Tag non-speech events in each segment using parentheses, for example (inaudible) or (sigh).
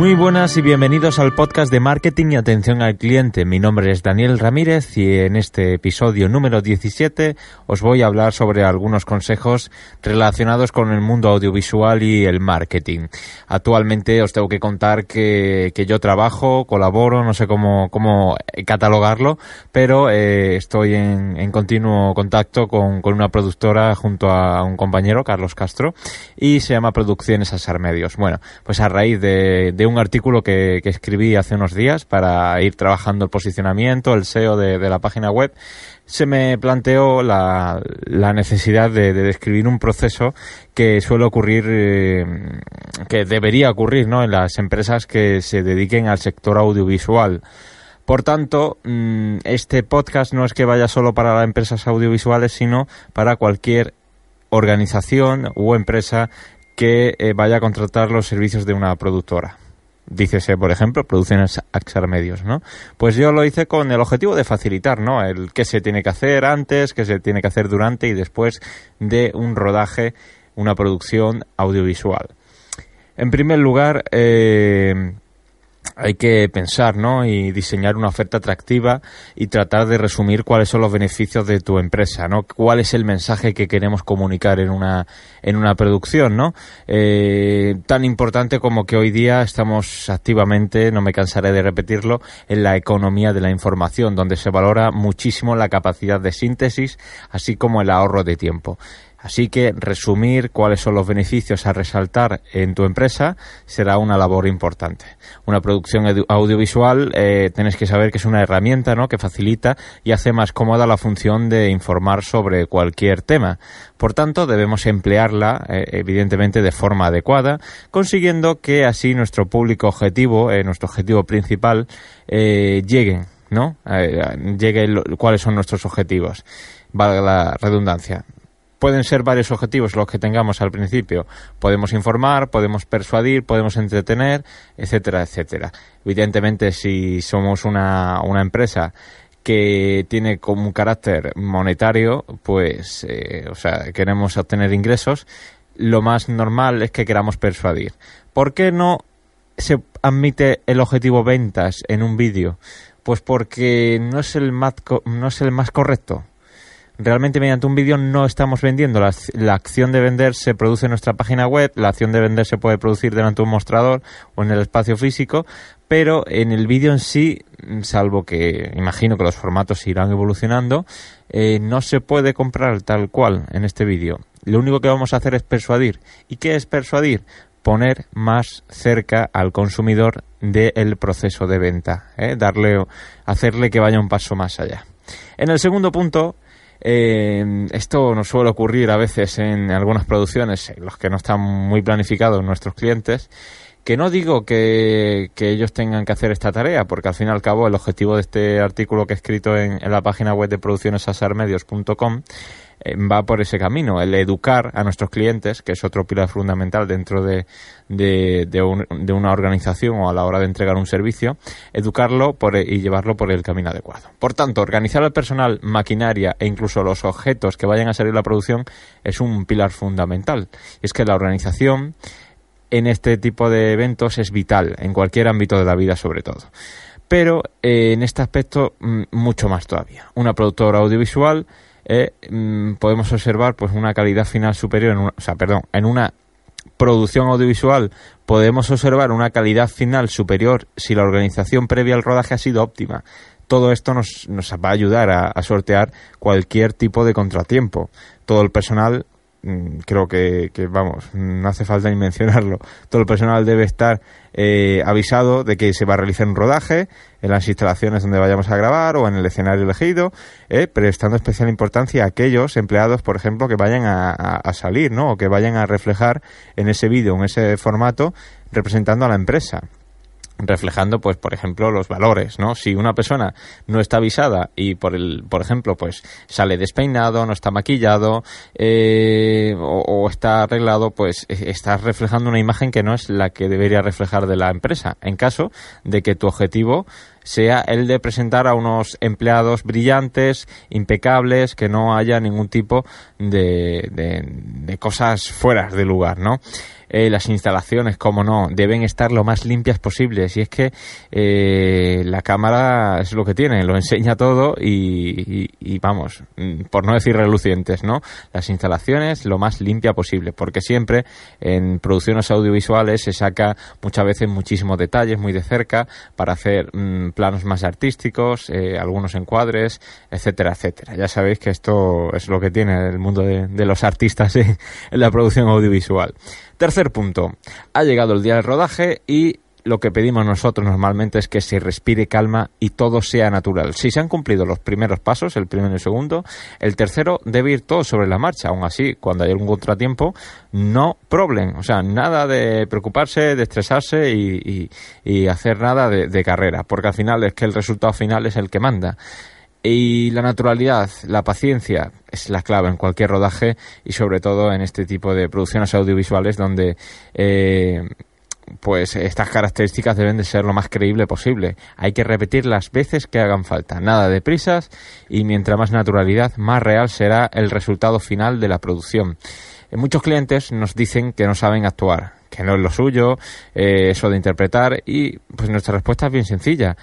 Muy buenas y bienvenidos al podcast de marketing y atención al cliente. Mi nombre es Daniel Ramírez y en este episodio número 17 os voy a hablar sobre algunos consejos relacionados con el mundo audiovisual y el marketing. Actualmente os tengo que contar que, que yo trabajo, colaboro, no sé cómo, cómo catalogarlo, pero eh, estoy en, en, continuo contacto con, con, una productora junto a un compañero, Carlos Castro, y se llama Producciones Asar Medios. Bueno, pues a raíz de de un artículo que, escribí hace unos días para ir trabajando el posicionamiento, el SEO de, la página web, se me planteó la, la necesidad de, de, describir un proceso que suele ocurrir, eh, que debería ocurrir ¿no? en las empresas que se dediquen al sector audiovisual. Por tanto, mm, este podcast no es que vaya solo para las empresas audiovisuales, sino para cualquier organización o empresa que eh, vaya a contratar los servicios de una productora dícese, por ejemplo, producciones Axar Medios, ¿no? Pues yo lo hice con el objetivo de facilitar, ¿no? El qué se tiene que hacer antes, qué se tiene que hacer durante y después de un rodaje, una producción audiovisual. En primer lugar, eh, hay que pensar, ¿no? Y diseñar una oferta atractiva y tratar de resumir cuáles son los beneficios de tu empresa, ¿no? Cuál es el mensaje que queremos comunicar en una en una producción, ¿no? Eh, tan importante como que hoy día estamos activamente, no me cansaré de repetirlo, en la economía de la información, donde se valora muchísimo la capacidad de síntesis, así como el ahorro de tiempo. Así que resumir cuáles son los beneficios a resaltar en tu empresa será una labor importante. Una producción audiovisual eh, tenéis que saber que es una herramienta ¿no? que facilita y hace más cómoda la función de informar sobre cualquier tema. Por tanto, debemos emplearla eh, evidentemente de forma adecuada, consiguiendo que así nuestro público objetivo, eh, nuestro objetivo principal, eh, llegue, ¿no? Eh, cuáles son nuestros objetivos. Valga la redundancia pueden ser varios objetivos los que tengamos al principio. Podemos informar, podemos persuadir, podemos entretener, etcétera, etcétera. Evidentemente, si somos una, una empresa que tiene como un carácter monetario, pues, eh, o sea, queremos obtener ingresos, lo más normal es que queramos persuadir. ¿Por qué no se admite el objetivo ventas en un vídeo? Pues porque no es el más, no es el más correcto realmente mediante un vídeo no estamos vendiendo. La, acción de vender se produce en nuestra página web, la acción de vender se puede producir delante de un mostrador o en el espacio físico, pero en el vídeo en sí, salvo que imagino que los formatos irán evolucionando, eh, no se puede comprar tal cual en este vídeo. Lo único que vamos a hacer es persuadir. ¿Y qué es persuadir? poner más cerca al consumidor del proceso de venta, ¿eh? darle, hacerle que vaya un paso más allá. En el segundo punto, eh, esto nos suele ocurrir a veces en algunas producciones, en los que no están muy planificados nuestros clientes, que no digo que, que, ellos tengan que hacer esta tarea, porque al fin y al cabo el objetivo de este artículo que he escrito en, en la página web de produccionesasarmedios.com va por ese camino, el educar a nuestros clientes, que es otro pilar fundamental dentro de, de, un, de una organización o a la hora de entregar un servicio, educarlo por, y llevarlo por el camino adecuado. Por tanto, organizar el personal, maquinaria e incluso los objetos que vayan a salir de la producción es un pilar fundamental. Es que la organización en este tipo de eventos es vital, en cualquier ámbito de la vida sobre todo. Pero eh, en este aspecto mm, mucho más todavía. Una productora audiovisual eh, mm, podemos observar pues una calidad final superior, en una, o sea, perdón, en una producción audiovisual podemos observar una calidad final superior si la organización previa al rodaje ha sido óptima. Todo esto nos, nos va a ayudar a, a sortear cualquier tipo de contratiempo. Todo el personal Mm, creo que, que, vamos, no hace falta ni (laughs) mencionarlo. Todo el personal debe estar eh, avisado de que se va a realizar un rodaje en las instalaciones donde vayamos a grabar o en el escenario elegido, eh, prestando especial importancia a aquellos empleados, por ejemplo, que vayan a, a, salir, ¿no? O que vayan a reflejar en ese vídeo, en ese formato, representando a la empresa reflejando pues por ejemplo los valores no si una persona no está avisada y por el por ejemplo pues sale despeinado no está maquillado eh, o, está arreglado pues e, está reflejando una imagen que no es la que debería reflejar de la empresa en caso de que tu objetivo sea el de presentar a unos empleados brillantes, impecables, que no haya ningún tipo de, de, de cosas fuera de lugar, ¿no? Eh, las instalaciones, como no, deben estar lo más limpias posibles. Y es que eh, la cámara es lo que tiene, lo (laughs) enseña todo y, y, vamos, mm, por no decir relucientes, ¿no? Las instalaciones lo más limpia posible, porque siempre en producciones audiovisuales se saca muchas veces muchísimos detalles muy de cerca para hacer mm, planos más artísticos, eh, algunos encuadres, etcétera, etcétera. Ya sabéis que esto es lo que tiene el mundo de, los artistas (laughs) en la producción audiovisual. Tercer punto, ha llegado el día del rodaje y lo que pedimos nosotros normalmente es que se respire calma y todo sea natural. Si se han cumplido los primeros pasos, el primero y el segundo, el tercero debe ir todo sobre la marcha. Aún así, cuando hay algún contratiempo, no problem. O sea, nada de preocuparse, de estresarse y, hacer nada de carrera, porque al final es que el resultado final es el que manda. Y la naturalidad, la paciencia es la clave en cualquier rodaje y sobre todo en este tipo de producciones audiovisuales donde eh, pues estas características deben de ser lo más creíble posible. Hay que repetir las veces que hagan falta, nada de prisas y mientras más naturalidad, más real será el resultado final de la producción. Eh, muchos clientes nos dicen que no saben actuar, que no es lo suyo, eh, eso de interpretar y pues nuestra respuesta es bien sencilla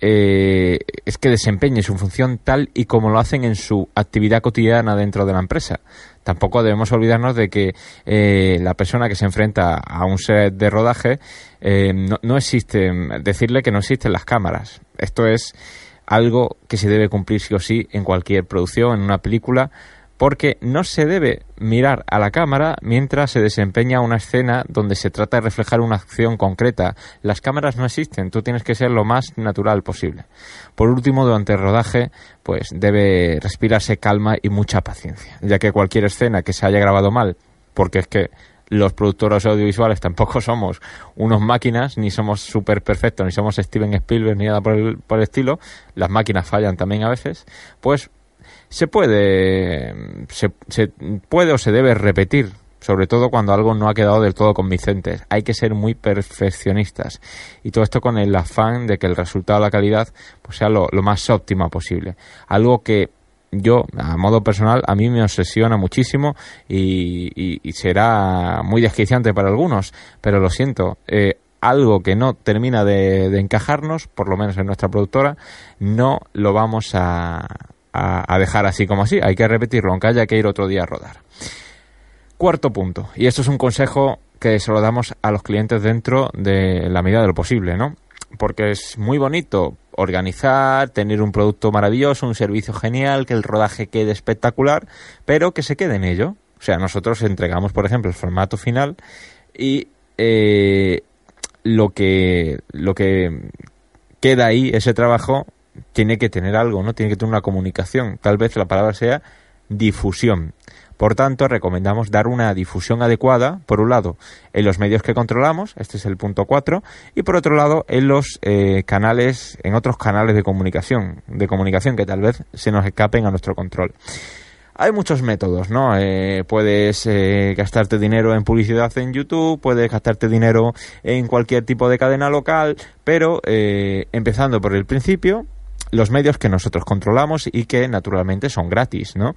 eh, es que desempeñe su función tal y como lo hacen en su actividad cotidiana dentro de la empresa. Tampoco debemos olvidarnos de que eh, la persona que se enfrenta a un set de rodaje eh, no, no existe, decirle que no existen las cámaras. Esto es algo que se debe cumplir sí o sí en cualquier producción, en una película, porque no se debe mirar a la cámara mientras se desempeña una escena donde se trata de reflejar una acción concreta. Las cámaras no existen, tú tienes que ser lo más natural posible. Por último, durante el rodaje, pues debe respirarse calma y mucha paciencia, ya que cualquier escena que se haya grabado mal, porque es que los productores audiovisuales tampoco somos unos máquinas, ni somos súper perfectos, ni somos Steven Spielberg, ni nada por el, por el estilo, las máquinas fallan también a veces, pues se puede, se, puede o se debe repetir sobre todo cuando algo no ha quedado del todo convincente. Hay que ser muy perfeccionistas y todo esto con el afán de que el resultado, la calidad, pues sea lo, más óptima posible. Algo que yo, a modo personal, a mí me obsesiona muchísimo y, será muy desquiciante para algunos, pero lo siento. Eh, algo que no termina de encajarnos, por lo menos en nuestra productora, no lo vamos a, dejar así como así. Hay que repetirlo, aunque haya que ir otro día a rodar. Cuarto punto, y esto es un consejo que se lo damos a los clientes dentro de la medida de lo posible, ¿no? Porque es muy bonito organizar, tener un producto maravilloso, un servicio genial, que el rodaje quede espectacular, pero que se quede en ello. O sea, nosotros entregamos, por ejemplo, el formato final y eh, lo que lo que queda ahí, ese trabajo, tiene que tener algo, ¿no? Tiene que tener una comunicación. Tal vez la palabra sea difusión. Por tanto, recomendamos dar una difusión adecuada, por un lado, en los medios que controlamos, este es el punto 4, y por otro lado, en los eh, canales, en otros canales de comunicación, de comunicación que tal vez se nos escapen a nuestro control. Hay muchos métodos, ¿no? Eh, puedes eh, gastarte dinero en publicidad en YouTube, puedes gastarte dinero en cualquier tipo de cadena local, pero empezando por el principio, los medios que nosotros controlamos y que naturalmente son gratis, ¿no?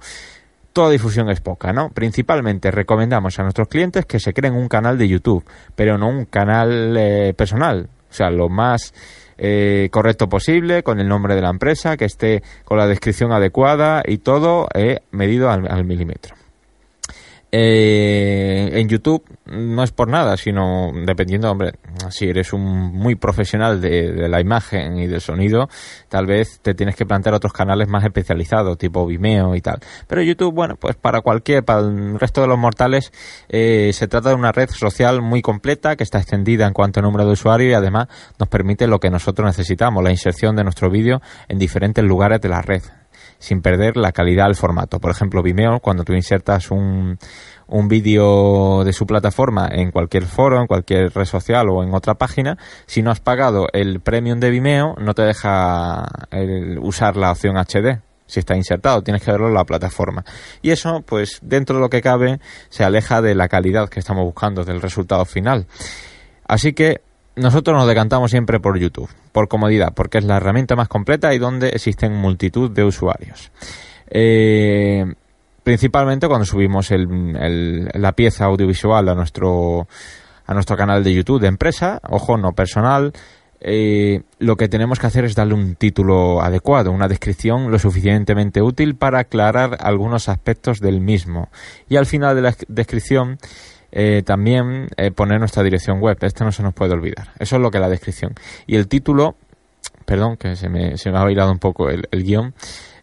Toda difusión es poca, ¿no? Principalmente recomendamos a nuestros clientes que se creen un canal de YouTube, pero no un canal eh, personal, o sea, lo más eh, correcto posible, con el nombre de la empresa, que esté con la descripción adecuada y todo eh, medido al milímetro. Eh, en YouTube no es por nada, sino dependiendo, hombre, si eres un muy profesional de, la imagen y del sonido, tal vez te tienes que plantear otros canales más especializados, tipo Vimeo y tal. Pero YouTube, bueno, pues para cualquier, para el resto de los mortales, eh, se trata de una red social muy completa que está extendida en cuanto a número de usuarios y además nos permite lo que nosotros necesitamos, la inserción de nuestro vídeo en diferentes lugares de la red sin perder la calidad del formato. Por ejemplo, Vimeo, cuando tú insertas un, un vídeo de su plataforma en cualquier foro, en cualquier red social o en otra página, si no has pagado el premium de Vimeo, no te deja usar la opción HD si está insertado, tienes que verlo en la plataforma. Y eso, pues, dentro de lo que cabe, se aleja de la calidad que estamos buscando, del resultado final. Así que nosotros nos decantamos siempre por YouTube, por comodidad, porque es la herramienta más completa y donde existen multitud de usuarios. Eh, principalmente cuando subimos el, la pieza audiovisual a nuestro a nuestro canal de YouTube de empresa, ojo, no personal, eh, lo que tenemos que hacer es darle un título adecuado, una descripción lo suficientemente útil para aclarar algunos aspectos del mismo. Y al final de la descripción eh, también eh, poner nuestra dirección web. Esto no se nos puede olvidar. Eso es lo que es la descripción. Y el título, perdón, que se me, se me ha bailado un poco el, el guion.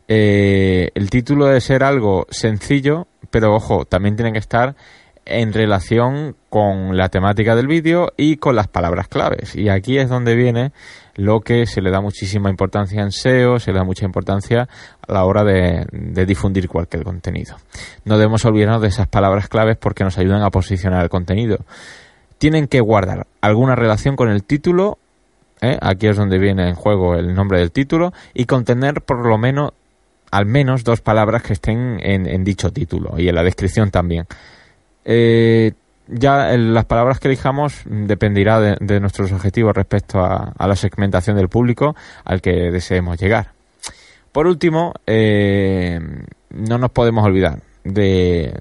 el título debe ser algo sencillo, pero ojo, también tiene que estar en relación con la temática del vídeo y con las palabras claves. Y aquí es donde viene lo que se le da muchísima importancia en SEO, se le da mucha importancia a la hora de, difundir cualquier contenido. No debemos olvidarnos de esas palabras claves porque nos ayudan a posicionar el contenido. Tienen que guardar alguna relación con el título, ¿eh? aquí es donde viene en juego el nombre del título, y contener por lo menos al menos dos palabras que estén en dicho título y en la descripción también. Eh, ya las palabras que elijamos dependerá de, nuestros objetivos respecto a, la segmentación del público al que deseemos llegar. Por último, eh, no nos podemos olvidar de,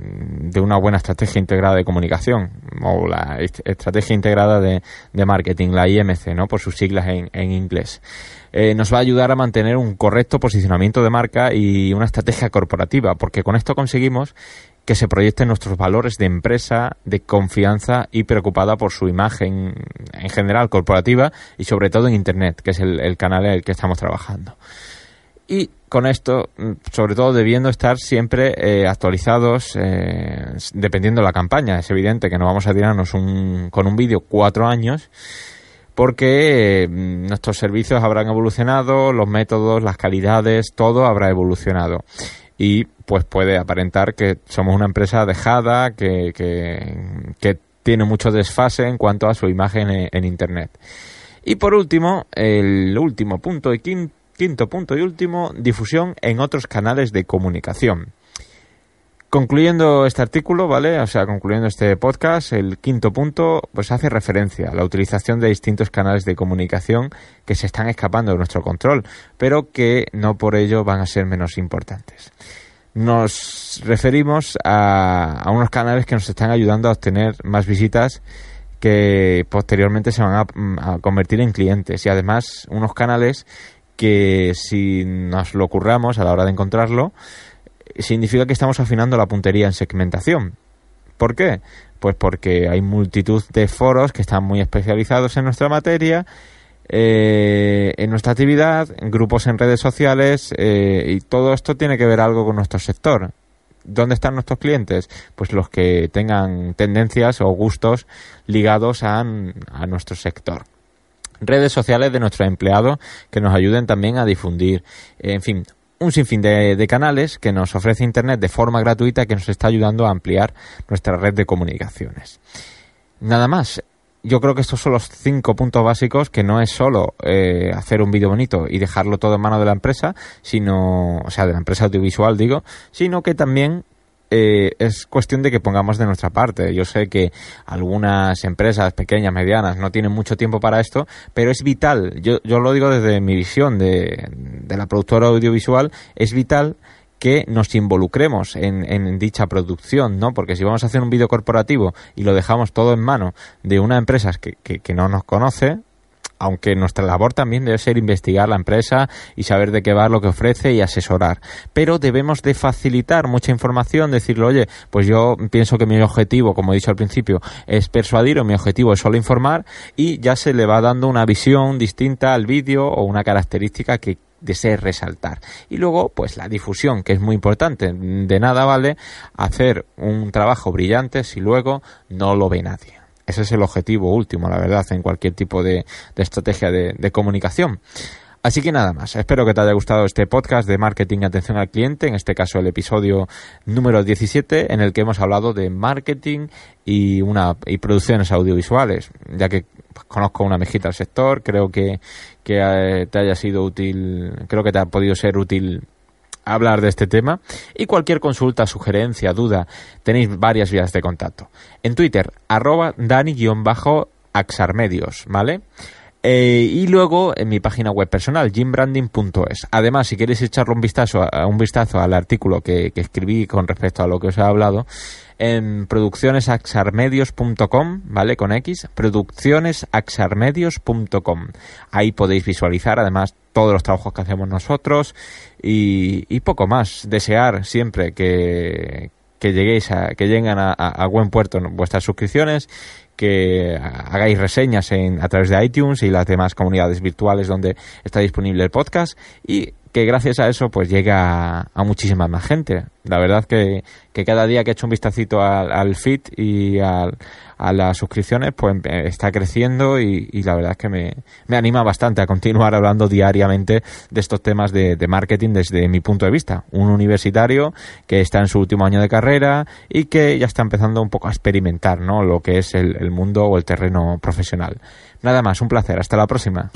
una buena estrategia integrada de comunicación o la estrategia integrada de, marketing, la IMC, ¿no? por sus siglas en, inglés. Eh, nos va a ayudar a mantener un correcto posicionamiento de marca y una estrategia corporativa, porque con esto conseguimos que se proyecten nuestros valores de empresa, de confianza y preocupada por su imagen en general corporativa y sobre todo en Internet, que es el, canal en el que estamos trabajando. Y con esto, mm, sobre todo debiendo estar siempre eh, actualizados, eh, dependiendo de la campaña. Es evidente que no vamos a tirarnos un, con un vídeo cuatro años, porque eh, nuestros servicios habrán evolucionado, los métodos, las calidades, todo habrá evolucionado y pues puede aparentar que somos una empresa dejada, que, que, tiene mucho desfase en cuanto a su imagen en, Internet. Y por último, el último punto y quinto, punto y último, difusión en otros canales de comunicación. Concluyendo este artículo, ¿vale? O sea, concluyendo este podcast, el quinto punto, pues hace referencia a la utilización de distintos canales de comunicación que se están escapando de nuestro control, pero que no por ello van a ser menos importantes nos referimos a, unos canales que nos están ayudando a obtener más visitas que posteriormente se van a, convertir en clientes y además unos canales que si nos lo curramos a la hora de encontrarlo significa que estamos afinando la puntería en segmentación. ¿Por qué? Pues porque hay multitud de foros que están muy especializados en nuestra materia eh, en nuestra actividad, en grupos en redes sociales eh, y todo esto tiene que ver algo con nuestro sector. ¿Dónde están nuestros clientes? Pues los que tengan tendencias o gustos ligados a, nuestro sector redes sociales de nuestros empleados que nos ayuden también a difundir. En fin, un sinfín de, canales que nos ofrece Internet de forma gratuita que nos está ayudando a ampliar nuestra red de comunicaciones. Nada más yo creo que estos son los cinco puntos básicos que no es solo eh, hacer un vídeo bonito y dejarlo todo en manos de la empresa, sino, o sea, de la empresa audiovisual digo, sino que también eh, es cuestión de que pongamos de nuestra parte. Yo sé que algunas empresas pequeñas, medianas, no tienen mucho tiempo para esto, pero es vital, yo, yo lo digo desde mi visión de, de la productora audiovisual, es vital que nos involucremos en, dicha producción, ¿no? Porque si vamos a hacer un vídeo corporativo y lo dejamos todo en mano de una empresa que, que, no nos conoce, aunque nuestra labor también debe ser investigar la empresa y saber de qué va lo que ofrece y asesorar. Pero debemos de facilitar mucha información, decirle, oye, pues yo pienso que mi objetivo, como he dicho al principio, es persuadir o mi objetivo es solo informar y ya se le va dando una visión distinta al vídeo o una característica que desee resaltar. Y luego, pues la difusión, que es muy importante. De nada vale hacer un trabajo brillante si luego no lo ve nadie. Ese es el objetivo último, la verdad, en cualquier tipo de, estrategia de, comunicación. Así que nada más, espero que te haya gustado este podcast de marketing y atención al cliente, en este caso el episodio número 17, en el que hemos hablado de marketing y, una, y producciones audiovisuales, ya que conozco una mejita al sector, creo que, que eh, te haya sido útil, creo que te ha podido ser útil hablar de este tema y cualquier consulta, sugerencia, duda, tenéis varias vías de contacto. En Twitter, arroba dani-axarmedios, ¿vale? Eh, y luego en mi página web personal, jimbranding.es. Además, si queréis echarle un vistazo, a, un vistazo al artículo que, escribí con respecto a lo que os he hablado, en produccionesaxarmedios.com, ¿vale? Con X, produccionesaxarmedios.com. Ahí podéis visualizar además todos los trabajos que hacemos nosotros y poco más. Desear siempre que, que lleguéis a, que lleguen a, a, buen puerto vuestras suscripciones, que hagáis reseñas en, a través de iTunes y las demás comunidades virtuales donde está disponible el podcast. Y que gracias a eso pues llega a, muchísima más gente. La verdad que, que, cada día que he hecho un vistacito al, al feed y al, a las suscripciones pues está creciendo y, la verdad es que me, me, anima bastante a continuar hablando diariamente de estos temas de, marketing desde mi punto de vista. Un universitario que está en su último año de carrera y que ya está empezando un poco a experimentar ¿no? lo que es el mundo o el terreno profesional. Nada más, un placer. Hasta la próxima.